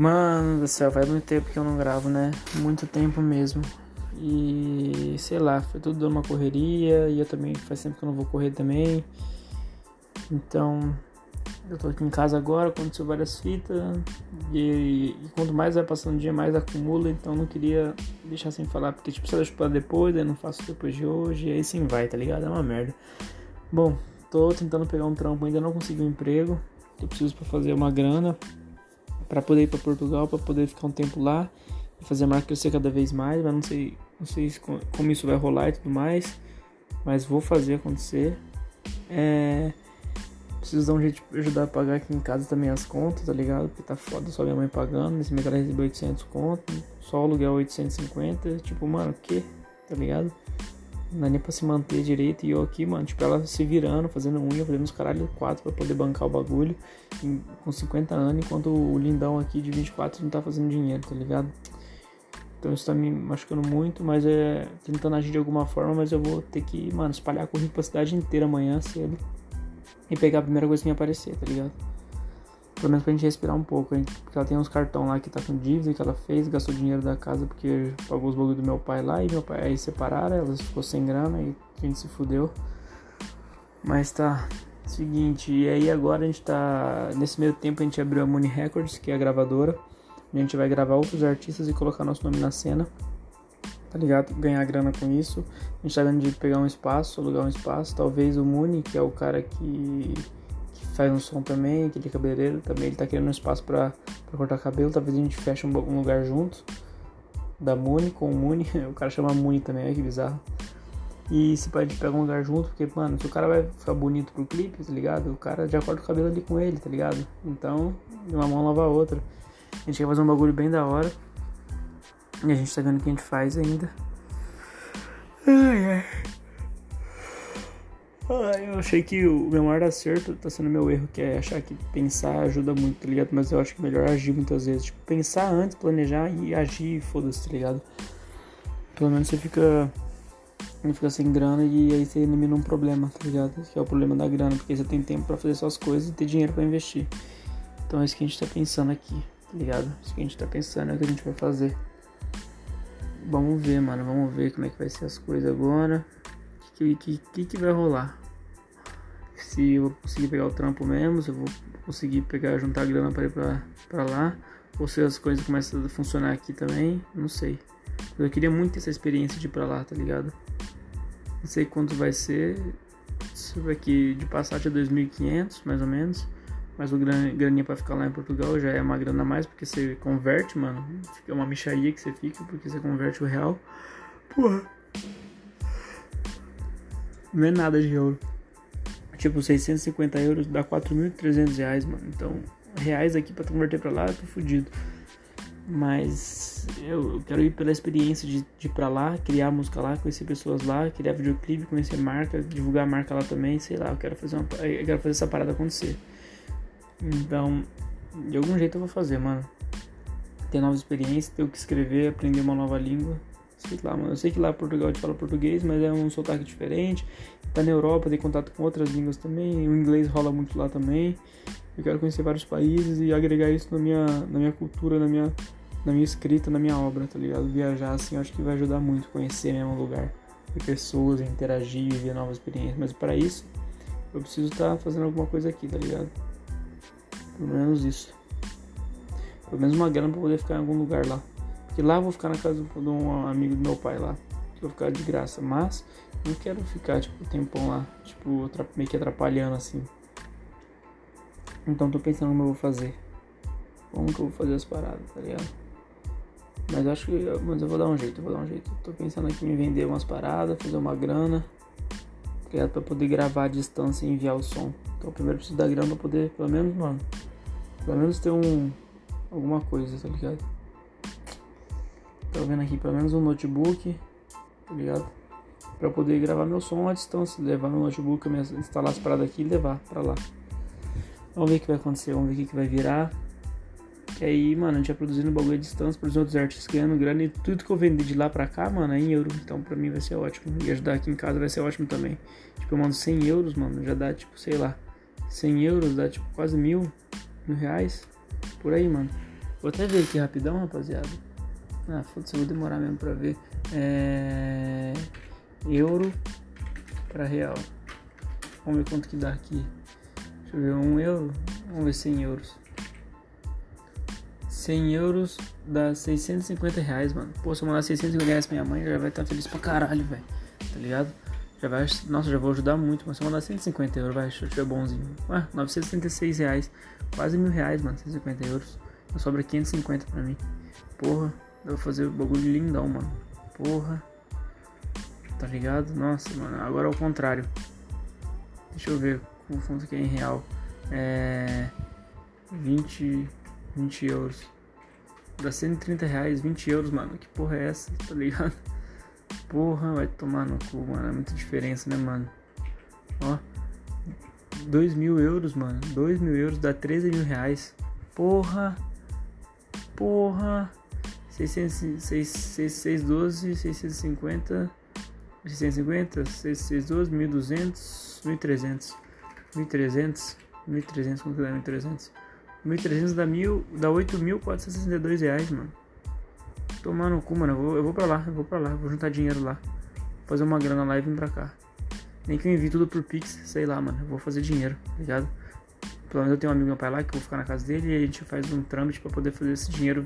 Mano do céu, faz muito tempo que eu não gravo, né? Muito tempo mesmo. E sei lá, foi tudo uma correria e eu também faz tempo que eu não vou correr também. Então, eu tô aqui em casa agora, aconteceu várias fitas e, e quanto mais vai passando o dia, mais acumula, então não queria deixar sem falar, porque tipo, se eu pra depois, aí não faço depois de hoje, e aí sim vai, tá ligado? É uma merda. Bom, tô tentando pegar um trampo, ainda não consegui um emprego, eu preciso para fazer uma grana para poder ir para Portugal, para poder ficar um tempo lá e fazer a marca crescer cada vez mais, mas não sei, não sei como isso vai rolar e tudo mais, mas vou fazer acontecer. É, preciso dar um jeito de ajudar a pagar aqui em casa também as contas, tá ligado? Porque tá foda só minha mãe pagando, nesse mês ela recebeu 800 conto, só aluguel 850, tipo, mano, o que? Tá ligado? Não é nem pra se manter direito. E eu aqui, mano, tipo, ela se virando, fazendo unha, fazendo os caralho quatro pra poder bancar o bagulho em, com 50 anos, enquanto o lindão aqui de 24 não tá fazendo dinheiro, tá ligado? Então isso tá me machucando muito, mas é tentando agir de alguma forma, mas eu vou ter que, mano, espalhar currículo pra cidade inteira amanhã cedo e pegar a primeira coisa que me aparecer, tá ligado? Pelo menos pra gente respirar um pouco, hein? Porque ela tem uns cartão lá que tá com dívida que ela fez, gastou dinheiro da casa porque pagou os bagulho do meu pai lá e meu pai aí separaram, ela ficou sem grana e a gente se fudeu. Mas tá. Seguinte, e aí agora a gente tá. Nesse meio tempo a gente abriu a Money Records, que é a gravadora. A gente vai gravar outros artistas e colocar nosso nome na cena. Tá ligado? Ganhar grana com isso. A gente tá vendo de pegar um espaço, alugar um espaço. Talvez o Muni, que é o cara que faz um som também, aquele cabeleireiro também, ele tá querendo um espaço pra cortar cabelo, talvez a gente feche um, um lugar junto, da Muni com o Muni, o cara chama Muni também, olha que bizarro. E se pode pegar um lugar junto, porque, mano, se o cara vai ficar bonito pro clipe, tá ligado? O cara já corta o cabelo ali com ele, tá ligado? Então, uma mão lava a outra. A gente quer fazer um bagulho bem da hora. E a gente tá vendo o que a gente faz ainda. Ai, ai. Ah, eu achei que o meu maior acerto tá sendo meu erro, que é achar que pensar ajuda muito, tá ligado? Mas eu acho que é melhor agir muitas vezes. Tipo, pensar antes, planejar e agir, foda-se, tá ligado? Pelo menos você fica. Você fica sem grana e aí você elimina um problema, tá ligado? Que é o problema da grana, porque você tem tempo para fazer suas coisas e ter dinheiro para investir. Então é isso que a gente tá pensando aqui, tá ligado? Isso que a gente tá pensando é o que a gente vai fazer. Vamos ver, mano. Vamos ver como é que vai ser as coisas agora. O que, que, que, que vai rolar? Se eu conseguir pegar o trampo mesmo, se eu vou conseguir pegar, juntar grana para ir pra, pra lá, ou se as coisas começam a funcionar aqui também, não sei. Eu queria muito essa experiência de ir pra lá, tá ligado? Não sei quanto vai ser, isso aqui de passagem é 2.500 mais ou menos, mas o graninha para ficar lá em Portugal já é uma grana a mais, porque você converte, mano, fica uma micharia que você fica, porque você converte o real. Porra. Não é nada de euro. Tipo, 650 euros dá 4.300 reais, mano. Então, reais aqui pra converter pra lá, eu tô fudido. Mas eu quero ir pela experiência de, de ir pra lá, criar música lá, conhecer pessoas lá, criar videoclipe, conhecer marca, divulgar a marca lá também, sei lá, eu quero fazer uma, eu quero fazer essa parada acontecer. Então, de algum jeito eu vou fazer, mano. Ter novas experiências, ter o que escrever, aprender uma nova língua. Sei lá, mano. Eu sei que lá em Portugal a gente fala português, mas é um sotaque diferente. Tá na Europa, tem contato com outras línguas também. O inglês rola muito lá também. Eu quero conhecer vários países e agregar isso na minha, na minha cultura, na minha, na minha escrita, na minha obra, tá ligado? Viajar assim, eu acho que vai ajudar muito conhecer mesmo o lugar. Pessoas, interagir, ver novas experiências. Mas para isso, eu preciso estar tá fazendo alguma coisa aqui, tá ligado? Pelo menos isso. Pelo menos uma grana pra poder ficar em algum lugar lá. Porque lá eu vou ficar na casa de um amigo do meu pai lá. Que vou ficar de graça. Mas não quero ficar, tipo, tempão lá. Tipo, meio que atrapalhando assim. Então tô pensando como eu vou fazer. Como que eu vou fazer as paradas, tá ligado? Mas acho que. Mas eu vou dar um jeito, eu vou dar um jeito. Tô pensando aqui em vender umas paradas, fazer uma grana. Tá ligado? Pra poder gravar à distância e enviar o som. Então primeiro preciso da grana pra poder, pelo menos, mano. Pelo menos ter um. Alguma coisa, tá ligado? Tô vendo aqui pelo menos um notebook, tá ligado? Pra poder gravar meu som à distância, levar meu notebook, instalar as paradas aqui e levar pra lá. Vamos ver o que vai acontecer, vamos ver o que, vai virar. Que aí, mano, a gente vai produzindo bagulho à distância pros outros artistas ganhando grana e tudo que eu vender de lá pra cá, mano, é em euro. Então pra mim vai ser ótimo. E ajudar aqui em casa vai ser ótimo também. Tipo, eu mando 100 euros, mano, já dá tipo, sei lá, 100 euros dá tipo quase mil, mil reais. Por aí, mano. Vou até ver aqui rapidão, rapaziada. Ah, foda-se, vou demorar mesmo pra ver. É... Euro pra real. Vamos ver quanto que dá aqui. Deixa eu ver, um euro. Vamos ver 100 euros. 100 euros dá 650 reais, mano. Pô, se eu mandar 650 reais pra minha mãe, já vai estar feliz pra caralho, velho. Tá ligado? Já vai, nossa, já vou ajudar muito, mas se eu mandar 150 euros, vai, se eu tiver bonzinho. Ué, 936 reais. Quase mil reais, mano, 150 euros. Sobra 550 pra mim. Porra, eu vou fazer o bagulho lindão, mano. Porra. Tá ligado? Nossa, mano. Agora é o contrário. Deixa eu ver quanto que é em real. É. 20. 20 euros. Dá 130 reais, 20 euros, mano. Que porra é essa? Tá ligado? Porra, vai tomar no cu, mano. É muita diferença, né, mano? Ó. 2 mil euros, mano. 2 mil euros dá 13 mil reais. Porra. Porra. 600, 6, 6, 612, 650. 650, 612, 1200, 1300. 1300. 1300, como que dá 1300? 1300 dá, mil, dá 8.462 reais, mano. Tomar no cu, mano. Eu vou, eu vou pra lá, eu vou pra lá, vou juntar dinheiro lá. Fazer uma grana lá e vir pra cá. Nem que eu envie tudo por Pix, sei lá, mano. Eu vou fazer dinheiro, tá ligado? Pelo menos eu tenho um amigo meu pai lá que eu vou ficar na casa dele e a gente faz um trâmite pra poder fazer esse dinheiro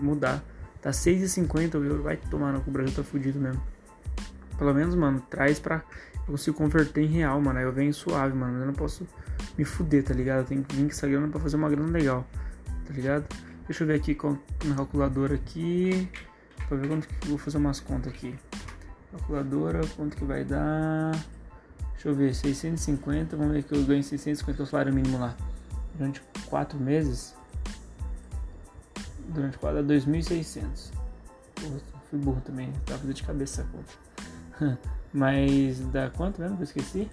mudar. Tá 6,50 o vai tomar no cu, o Brasil tá fudido mesmo. Pelo menos, mano, traz pra. Eu consigo converter em real, mano. Aí eu venho suave, mano. Eu não posso me fuder, tá ligado? Eu tenho que vir com essa grana pra fazer uma grana legal, tá ligado? Deixa eu ver aqui com na calculadora aqui. Pra ver quanto que vou fazer umas contas aqui. Calculadora, quanto que vai dar? Deixa eu ver, 650. Vamos ver que eu ganho 650 que é o salário mínimo lá. Durante 4 meses. Durante 4 a 2.600. Fui burro também, tava fazendo de cabeça a conta. Mas dá quanto mesmo que eu esqueci?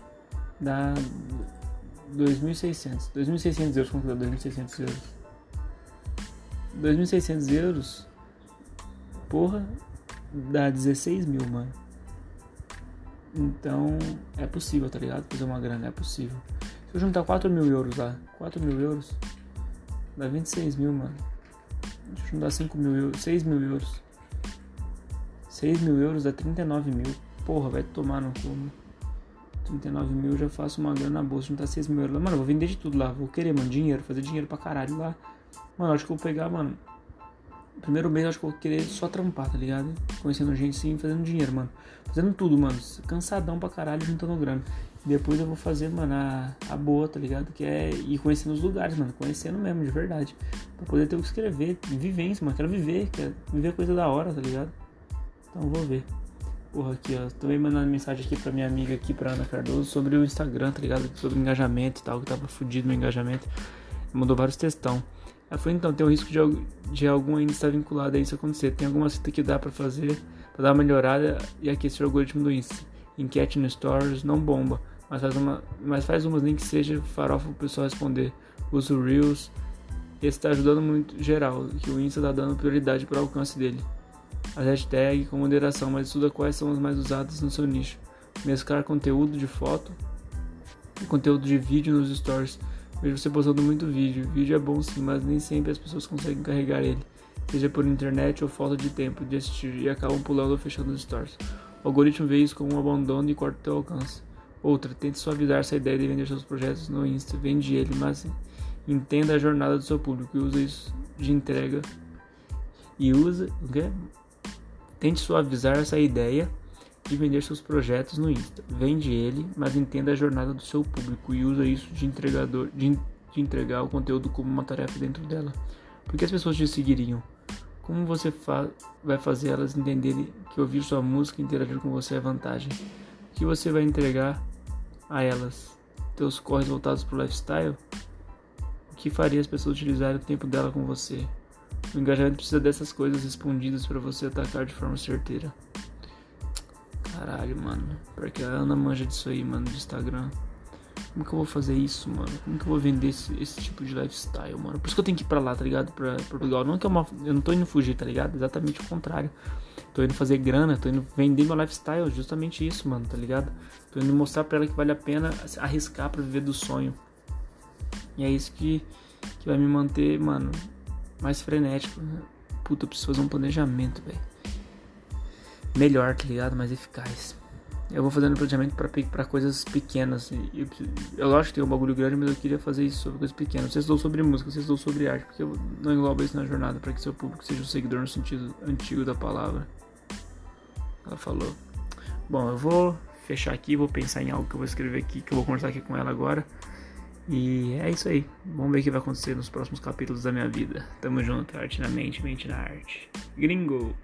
Dá 2.600. 2.600 euros, quanto dá 2.600 euros? 2.600 euros, porra, dá 16 mil, mano. Então, é possível, tá ligado? Fazer uma grana, é possível. Se eu juntar 4 mil euros lá, 4 mil euros, dá 26 mil, mano. Deixa eu juntar 5 mil euros, 6 mil euros. 6 mil euros dá 39 mil. Porra, vai tomar no cu, 39 mil eu já faço uma grana na bolsa, juntar 6 mil euros lá. Mano, eu vou vender de tudo lá. Vou querer, mano, dinheiro, fazer dinheiro pra caralho lá. Mano, acho que eu vou pegar, mano. Primeiro mês acho que eu vou querer só trampar, tá ligado? Conhecendo gente sim, fazendo dinheiro, mano. Fazendo tudo, mano. Cansadão pra caralho, juntando grana. Depois eu vou fazer, mano, a, a boa, tá ligado? Que é ir conhecendo os lugares, mano. Conhecendo mesmo, de verdade. Pra poder ter o que escrever. Vivência, mano. Quero viver, quero viver coisa da hora, tá ligado? Então vou ver. Porra, aqui, ó. Tô mandando mensagem aqui pra minha amiga aqui, pra Ana Cardoso, sobre o Instagram, tá ligado? Sobre engajamento e tal, que tava fudido no engajamento. Mandou vários textão. Ela falou, então, tem o risco de, de algum ainda estar vinculado a isso acontecer. Tem alguma cita que dá para fazer, para dar uma melhorada e aquecer o algoritmo do Insta. Enquete no Stories não bomba, mas faz, uma, mas faz umas nem que seja farofa pro pessoal responder. Usa o Reels. Esse está ajudando muito geral, que o Insta está dando prioridade para o alcance dele. As hashtags com moderação, mas estuda quais são as mais usadas no seu nicho. Mesclar conteúdo de foto e conteúdo de vídeo nos stories Vejo você postando muito vídeo. Vídeo é bom sim, mas nem sempre as pessoas conseguem carregar ele. Seja por internet ou falta de tempo de assistir e acabam pulando ou fechando os stories. O algoritmo vê isso como um abandono e corta o alcance. Outra, tente suavizar essa ideia de vender seus projetos no Insta. Vende ele, mas entenda a jornada do seu público e usa isso de entrega. E usa. O quê? Tente suavizar essa ideia de vender seus projetos no Insta. Vende ele, mas entenda a jornada do seu público e usa isso de entregador de, de entregar o conteúdo como uma tarefa dentro dela. Porque as pessoas te seguiriam. Como você fa vai fazer elas entenderem que ouvir sua música e interagir com você é vantagem? Que você vai entregar a elas? Teus corres voltados para o lifestyle? O que faria as pessoas utilizarem o tempo dela com você? O engajamento precisa dessas coisas respondidas para você atacar de forma certeira. Caralho, mano. Porque a Ana manja disso aí, mano, de Instagram. Como que eu vou fazer isso, mano? Como que eu vou vender esse, esse tipo de lifestyle, mano? Por isso que eu tenho que ir pra lá, tá ligado? Pra Portugal. Não que é uma. Eu não tô indo fugir, tá ligado? Exatamente o contrário. Tô indo fazer grana, tô indo vender meu lifestyle. Justamente isso, mano, tá ligado? Tô indo mostrar pra ela que vale a pena arriscar pra viver do sonho. E é isso que, que vai me manter, mano, mais frenético. Puta, eu preciso fazer um planejamento, velho. Melhor, tá ligado? Mais eficaz. Eu vou fazendo planejamento para coisas pequenas. Eu, eu acho que tem um bagulho grande, mas eu queria fazer isso sobre coisas pequenas. Vocês dão sobre música, vocês dão sobre arte, porque eu não englobo isso na jornada para que seu público seja um seguidor no sentido antigo da palavra. Ela falou. Bom, eu vou fechar aqui, vou pensar em algo que eu vou escrever aqui, que eu vou conversar aqui com ela agora. E é isso aí. Vamos ver o que vai acontecer nos próximos capítulos da minha vida. Tamo junto, arte na mente, mente na arte. Gringo!